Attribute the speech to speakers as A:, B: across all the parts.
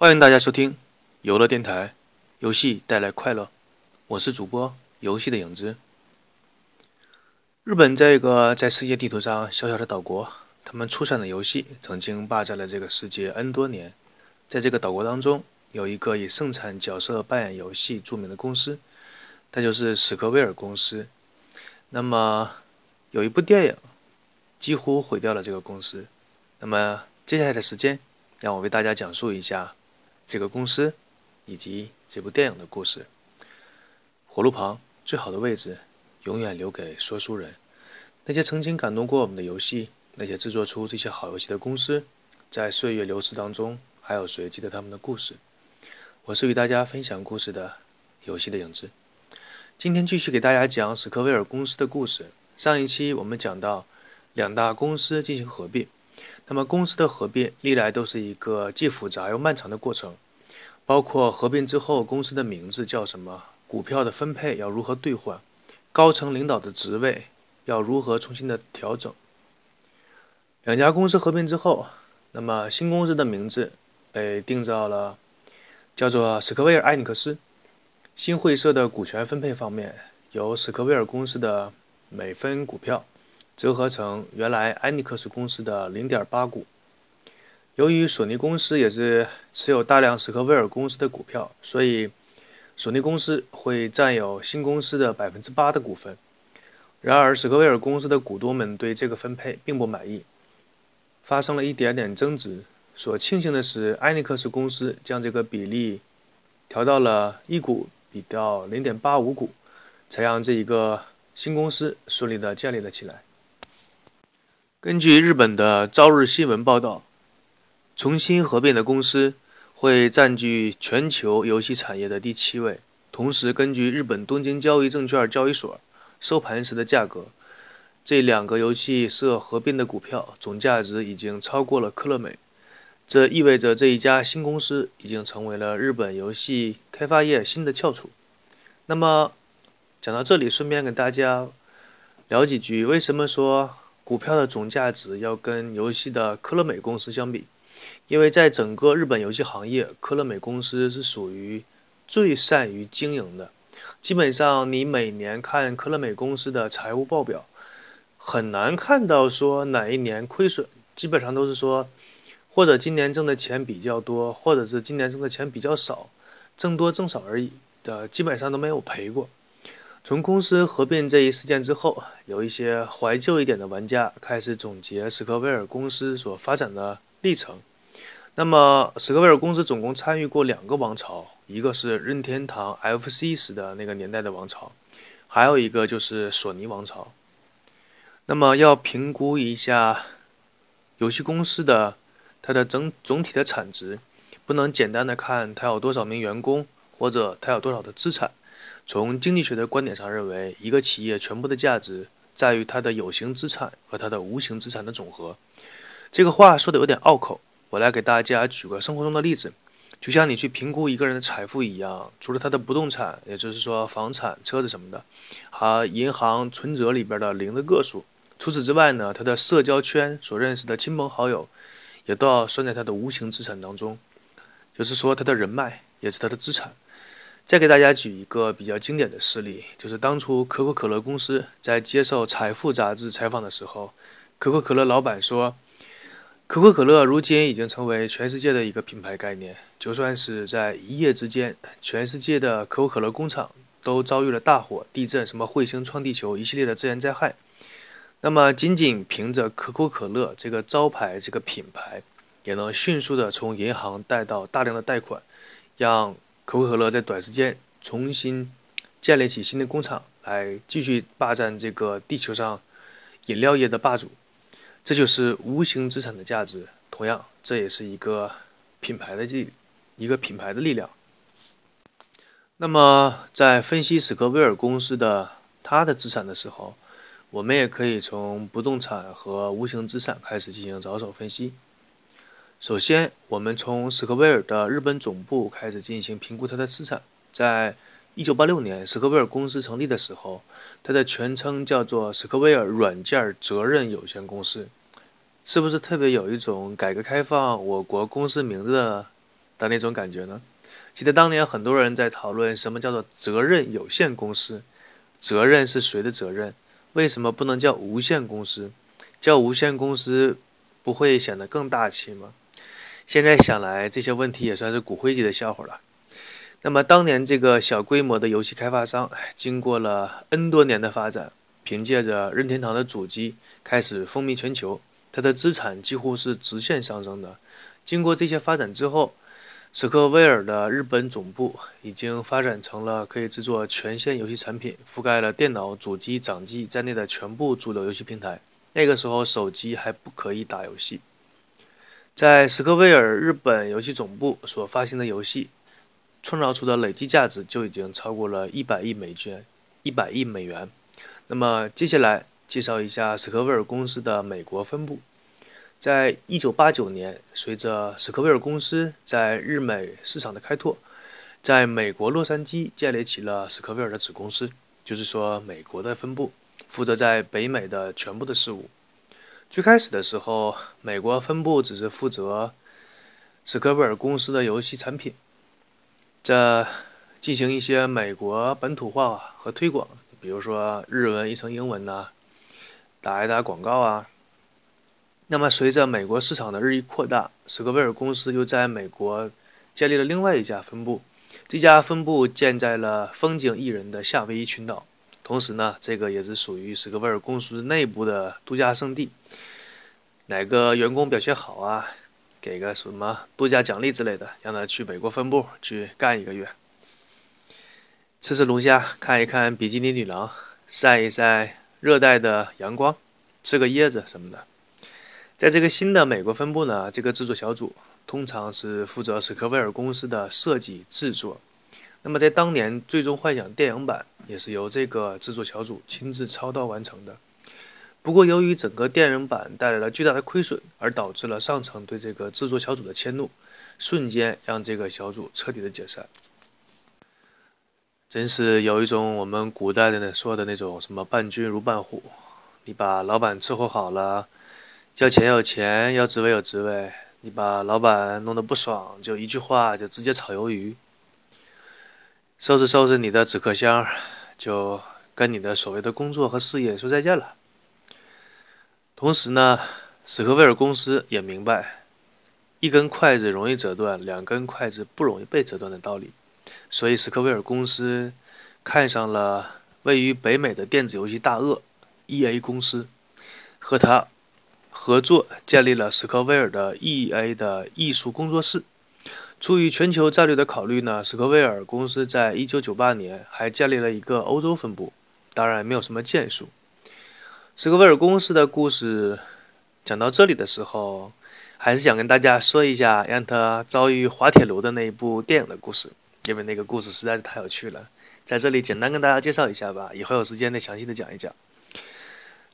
A: 欢迎大家收听游乐电台，游戏带来快乐，我是主播游戏的影子。日本这个在世界地图上小小的岛国，他们出产的游戏曾经霸占了这个世界 N 多年。在这个岛国当中，有一个以盛产角色扮演游戏著名的公司，那就是史克威尔公司。那么有一部电影几乎毁掉了这个公司。那么接下来的时间，让我为大家讲述一下这个公司以及这部电影的故事。火炉旁最好的位置，永远留给说书人。那些曾经感动过我们的游戏，那些制作出这些好游戏的公司，在岁月流逝当中，还有谁记得他们的故事？我是与大家分享故事的游戏的影子。今天继续给大家讲史克威尔公司的故事。上一期我们讲到两大公司进行合并，那么公司的合并历来都是一个既复杂又漫长的过程，包括合并之后公司的名字叫什么，股票的分配要如何兑换，高层领导的职位要如何重新的调整。两家公司合并之后，那么新公司的名字被定造了，叫做史克威尔艾尼克斯。新会社的股权分配方面，由史克威尔公司的每分股票折合成原来安尼克斯公司的零点八股。由于索尼公司也是持有大量史克威尔公司的股票，所以索尼公司会占有新公司的百分之八的股份。然而，史克威尔公司的股东们对这个分配并不满意，发生了一点点争执。所庆幸的是，安尼克斯公司将这个比例调到了一股。比到零点八五股，才让这一个新公司顺利的建立了起来。根据日本的朝日新闻报道，重新合并的公司会占据全球游戏产业的第七位。同时，根据日本东京交易证券交易所收盘时的价格，这两个游戏社合并的股票总价值已经超过了科乐美。这意味着这一家新公司已经成为了日本游戏开发业新的翘楚。那么，讲到这里，顺便跟大家聊几句：为什么说股票的总价值要跟游戏的科乐美公司相比？因为在整个日本游戏行业，科乐美公司是属于最善于经营的。基本上，你每年看科乐美公司的财务报表，很难看到说哪一年亏损，基本上都是说。或者今年挣的钱比较多，或者是今年挣的钱比较少，挣多挣少而已的，基本上都没有赔过。从公司合并这一事件之后，有一些怀旧一点的玩家开始总结史克威尔公司所发展的历程。那么，史克威尔公司总共参与过两个王朝，一个是任天堂 FC 时的那个年代的王朝，还有一个就是索尼王朝。那么，要评估一下游戏公司的。它的整总体的产值，不能简单的看它有多少名员工，或者它有多少的资产。从经济学的观点上认为，一个企业全部的价值在于它的有形资产和它的无形资产的总和。这个话说的有点拗口，我来给大家举个生活中的例子，就像你去评估一个人的财富一样，除了他的不动产，也就是说房产、车子什么的，和银行存折里边的零的个数，除此之外呢，他的社交圈所认识的亲朋好友。也都要算在他的无形资产当中，就是说他的人脉也是他的资产。再给大家举一个比较经典的事例，就是当初可口可乐公司在接受《财富》杂志采访的时候，可口可乐老板说，可口可乐如今已经成为全世界的一个品牌概念，就算是在一夜之间，全世界的可口可乐工厂都遭遇了大火、地震、什么彗星撞地球一系列的自然灾害。那么，仅仅凭着可口可乐这个招牌、这个品牌，也能迅速的从银行贷到大量的贷款，让可口可乐在短时间重新建立起新的工厂，来继续霸占这个地球上饮料业的霸主。这就是无形资产的价值。同样，这也是一个品牌的这一个品牌的力量。那么，在分析史克威尔公司的它的资产的时候，我们也可以从不动产和无形资产开始进行着手分析。首先，我们从史克威尔的日本总部开始进行评估它的资产。在1986年，史克威尔公司成立的时候，它的全称叫做史克威尔软件责任有限公司，是不是特别有一种改革开放我国公司名字的的那种感觉呢？记得当年很多人在讨论什么叫做责任有限公司，责任是谁的责任？为什么不能叫无限公司？叫无限公司不会显得更大气吗？现在想来，这些问题也算是骨灰级的笑话了。那么当年这个小规模的游戏开发商，经过了 N 多年的发展，凭借着任天堂的主机开始风靡全球，它的资产几乎是直线上升的。经过这些发展之后，史克威尔的日本总部已经发展成了可以制作全线游戏产品，覆盖了电脑、主机、掌机在内的全部主流游戏平台。那个时候手机还不可以打游戏，在史克威尔日本游戏总部所发行的游戏。创造出的累计价值就已经超过了一百亿美元，一百亿美元。那么接下来介绍一下史克威尔公司的美国分部。在一九八九年，随着史克威尔公司在日美市场的开拓，在美国洛杉矶建立起了史克威尔的子公司，就是说美国的分部负责在北美的全部的事务。最开始的时候，美国分部只是负责史克威尔公司的游戏产品。这进行一些美国本土化和推广，比如说日文译成英文呐，打一打广告啊。那么随着美国市场的日益扩大，史克威尔公司又在美国建立了另外一家分部。这家分部建在了风景宜人的夏威夷群岛，同时呢，这个也是属于史克威尔公司内部的度假胜地。哪个员工表现好啊？给个什么度假奖励之类的，让他去美国分部去干一个月，吃吃龙虾，看一看比基尼女郎，晒一晒热带的阳光，吃个椰子什么的。在这个新的美国分部呢，这个制作小组通常是负责史克威尔公司的设计制作。那么在当年，《最终幻想》电影版也是由这个制作小组亲自操刀完成的。不过，由于整个电影版带来了巨大的亏损，而导致了上层对这个制作小组的迁怒，瞬间让这个小组彻底的解散。真是有一种我们古代的说的那种什么“伴君如伴虎”，你把老板伺候好了，要钱有钱，要职位有职位；你把老板弄得不爽，就一句话就直接炒鱿鱼，收拾收拾你的纸壳箱，就跟你的所谓的工作和事业说再见了。同时呢，史克威尔公司也明白，一根筷子容易折断，两根筷子不容易被折断的道理，所以史克威尔公司看上了位于北美的电子游戏大鳄 EA 公司，和他合作建立了史克威尔的 EA 的艺术工作室。出于全球战略的考虑呢，史克威尔公司在一九九八年还建立了一个欧洲分部，当然没有什么建树。史克威尔公司的故事讲到这里的时候，还是想跟大家说一下让他遭遇滑铁卢的那一部电影的故事，因为那个故事实在是太有趣了。在这里简单跟大家介绍一下吧，以后有时间再详细的讲一讲。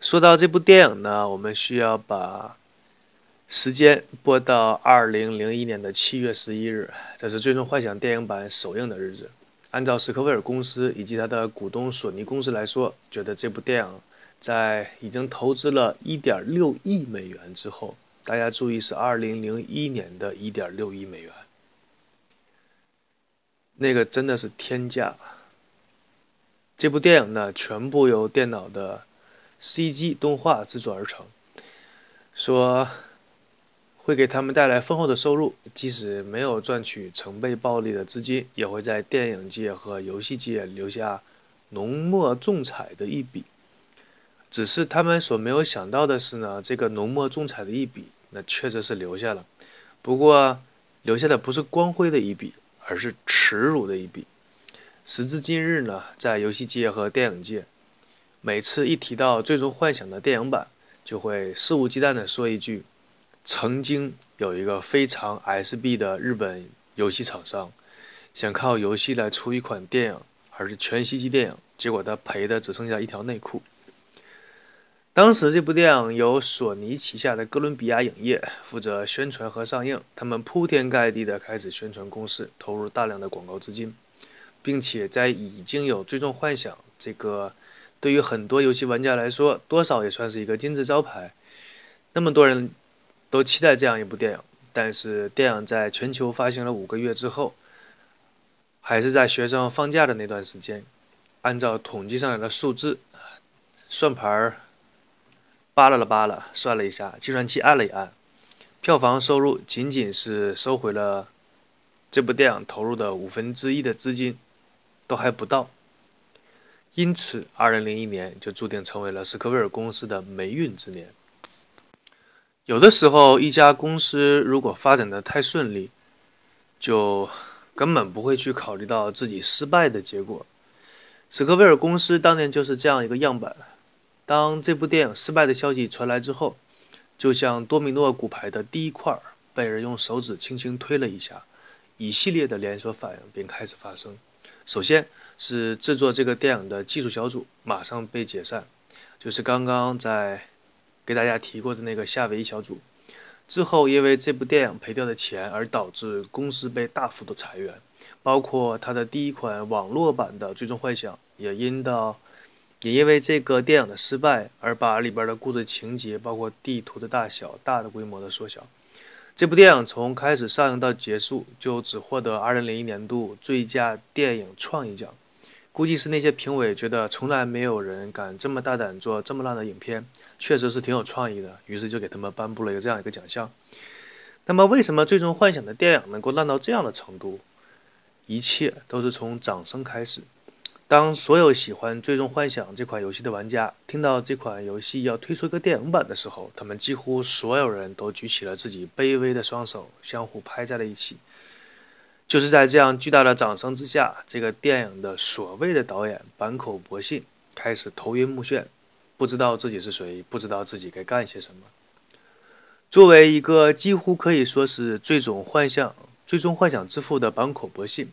A: 说到这部电影呢，我们需要把时间拨到二零零一年的七月十一日，这是《最终幻想》电影版首映的日子。按照史克威尔公司以及他的股东索尼公司来说，觉得这部电影。在已经投资了1.6亿美元之后，大家注意是2001年的一点六亿美元，那个真的是天价。这部电影呢，全部由电脑的 CG 动画制作而成，说会给他们带来丰厚的收入，即使没有赚取成倍暴利的资金，也会在电影界和游戏界留下浓墨重彩的一笔。只是他们所没有想到的是呢，这个浓墨重彩的一笔，那确实是留下了。不过，留下的不是光辉的一笔，而是耻辱的一笔。时至今日呢，在游戏界和电影界，每次一提到《最终幻想》的电影版，就会肆无忌惮地说一句：“曾经有一个非常 SB 的日本游戏厂商，想靠游戏来出一款电影，而是全息机电影，结果他赔的只剩下一条内裤。”当时这部电影由索尼旗下的哥伦比亚影业负责宣传和上映，他们铺天盖地的开始宣传攻势，投入大量的广告资金，并且在已经有《最终幻想》这个对于很多游戏玩家来说，多少也算是一个金字招牌，那么多人都期待这样一部电影，但是电影在全球发行了五个月之后，还是在学生放假的那段时间，按照统计上来的数字，算盘儿扒拉了扒拉，算了一下，计算器按了一按，票房收入仅仅是收回了这部电影投入的五分之一的资金，都还不到。因此，二零零一年就注定成为了斯科威尔公司的霉运之年。有的时候，一家公司如果发展的太顺利，就根本不会去考虑到自己失败的结果。史克威尔公司当年就是这样一个样板。当这部电影失败的消息传来之后，就像多米诺骨牌的第一块被人用手指轻轻推了一下，一系列的连锁反应便开始发生。首先是制作这个电影的技术小组马上被解散，就是刚刚在。给大家提过的那个夏威夷小组，之后因为这部电影赔掉的钱而导致公司被大幅度裁员，包括他的第一款网络版的《最终幻想》也因到也因为这个电影的失败而把里边的故事情节，包括地图的大小大的规模的缩小。这部电影从开始上映到结束就只获得2001年度最佳电影创意奖。估计是那些评委觉得从来没有人敢这么大胆做这么烂的影片，确实是挺有创意的，于是就给他们颁布了一个这样一个奖项。那么，为什么《最终幻想》的电影能够烂到这样的程度？一切都是从掌声开始。当所有喜欢《最终幻想》这款游戏的玩家听到这款游戏要推出一个电影版的时候，他们几乎所有人都举起了自己卑微的双手，相互拍在了一起。就是在这样巨大的掌声之下，这个电影的所谓的导演坂口博信开始头晕目眩，不知道自己是谁，不知道自己该干些什么。作为一个几乎可以说是最终幻想、最终幻想之父的坂口博信，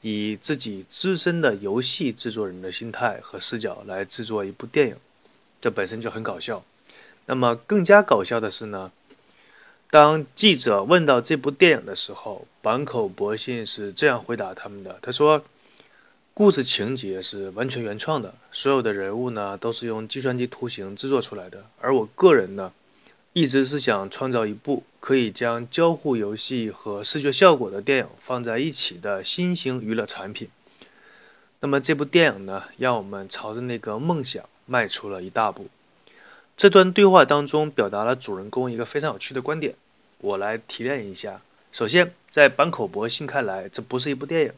A: 以自己资深的游戏制作人的心态和视角来制作一部电影，这本身就很搞笑。那么更加搞笑的是呢？当记者问到这部电影的时候，坂口博信是这样回答他们的：“他说，故事情节是完全原创的，所有的人物呢都是用计算机图形制作出来的。而我个人呢，一直是想创造一部可以将交互游戏和视觉效果的电影放在一起的新型娱乐产品。那么这部电影呢，让我们朝着那个梦想迈出了一大步。”这段对话当中表达了主人公一个非常有趣的观点，我来提炼一下。首先，在坂口博信看来，这不是一部电影，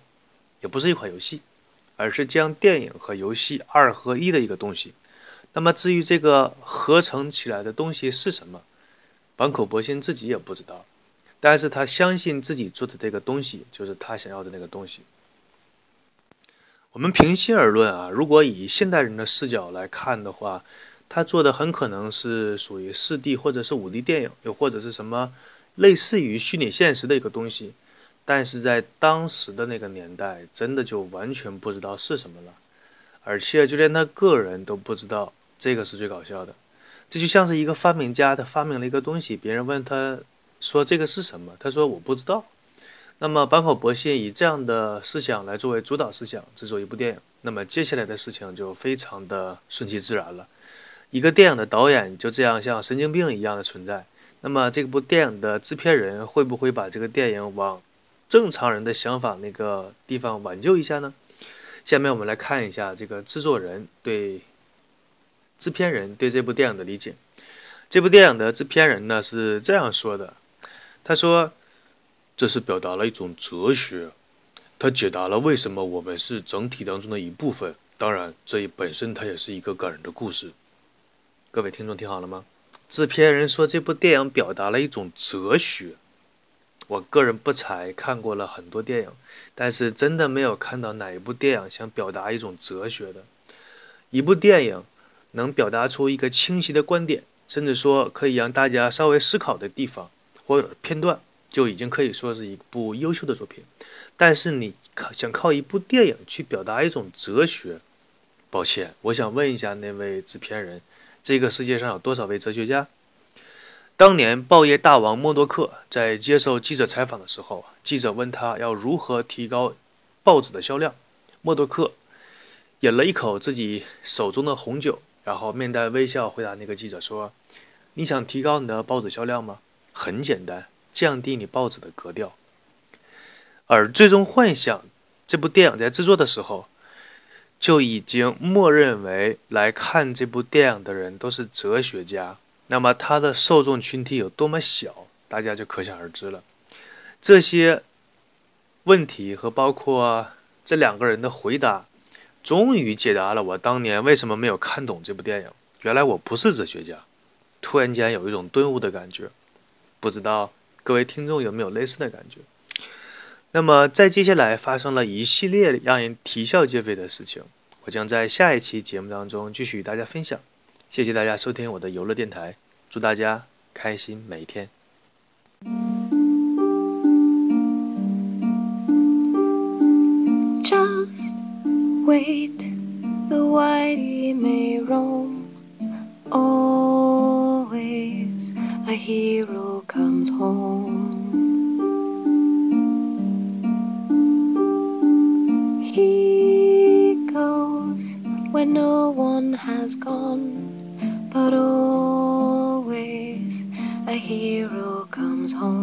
A: 也不是一款游戏，而是将电影和游戏二合一的一个东西。那么，至于这个合成起来的东西是什么，坂口博信自己也不知道，但是他相信自己做的这个东西就是他想要的那个东西。我们平心而论啊，如果以现代人的视角来看的话，他做的很可能是属于四 D 或者是五 D 电影，又或者是什么类似于虚拟现实的一个东西，但是在当时的那个年代，真的就完全不知道是什么了，而且就连他个人都不知道，这个是最搞笑的。这就像是一个发明家，他发明了一个东西，别人问他说这个是什么，他说我不知道。那么坂口博信以这样的思想来作为主导思想制作一部电影，那么接下来的事情就非常的顺其自然了。一个电影的导演就这样像神经病一样的存在，那么这部电影的制片人会不会把这个电影往正常人的想法那个地方挽救一下呢？下面我们来看一下这个制作人对制片人对这部电影的理解。这部电影的制片人呢是这样说的，他说：“这是表达了一种哲学，他解答了为什么我们是整体当中的一部分。当然，这本身它也是一个感人的故事。”各位听众听好了吗？制片人说这部电影表达了一种哲学。我个人不才看过了很多电影，但是真的没有看到哪一部电影想表达一种哲学的。一部电影能表达出一个清晰的观点，甚至说可以让大家稍微思考的地方或者片段，就已经可以说是一部优秀的作品。但是你靠想靠一部电影去表达一种哲学，抱歉，我想问一下那位制片人。这个世界上有多少位哲学家？当年报业大王默多克在接受记者采访的时候，记者问他要如何提高报纸的销量，默多克饮了一口自己手中的红酒，然后面带微笑回答那个记者说：“你想提高你的报纸销量吗？很简单，降低你报纸的格调。而《最终幻想》这部电影在制作的时候，就已经默认为来看这部电影的人都是哲学家，那么他的受众群体有多么小，大家就可想而知了。这些问题和包括这两个人的回答，终于解答了我当年为什么没有看懂这部电影。原来我不是哲学家，突然间有一种顿悟的感觉，不知道各位听众有没有类似的感觉？那么在接下来发生了一系列让人啼笑皆非的事情，我将在下一期节目当中继续与大家分享。谢谢大家收听我的游乐电台，祝大家开心每一天。
B: Just wait, the whitey may roam. Always a hero comes home. No one has gone, but always a hero comes home.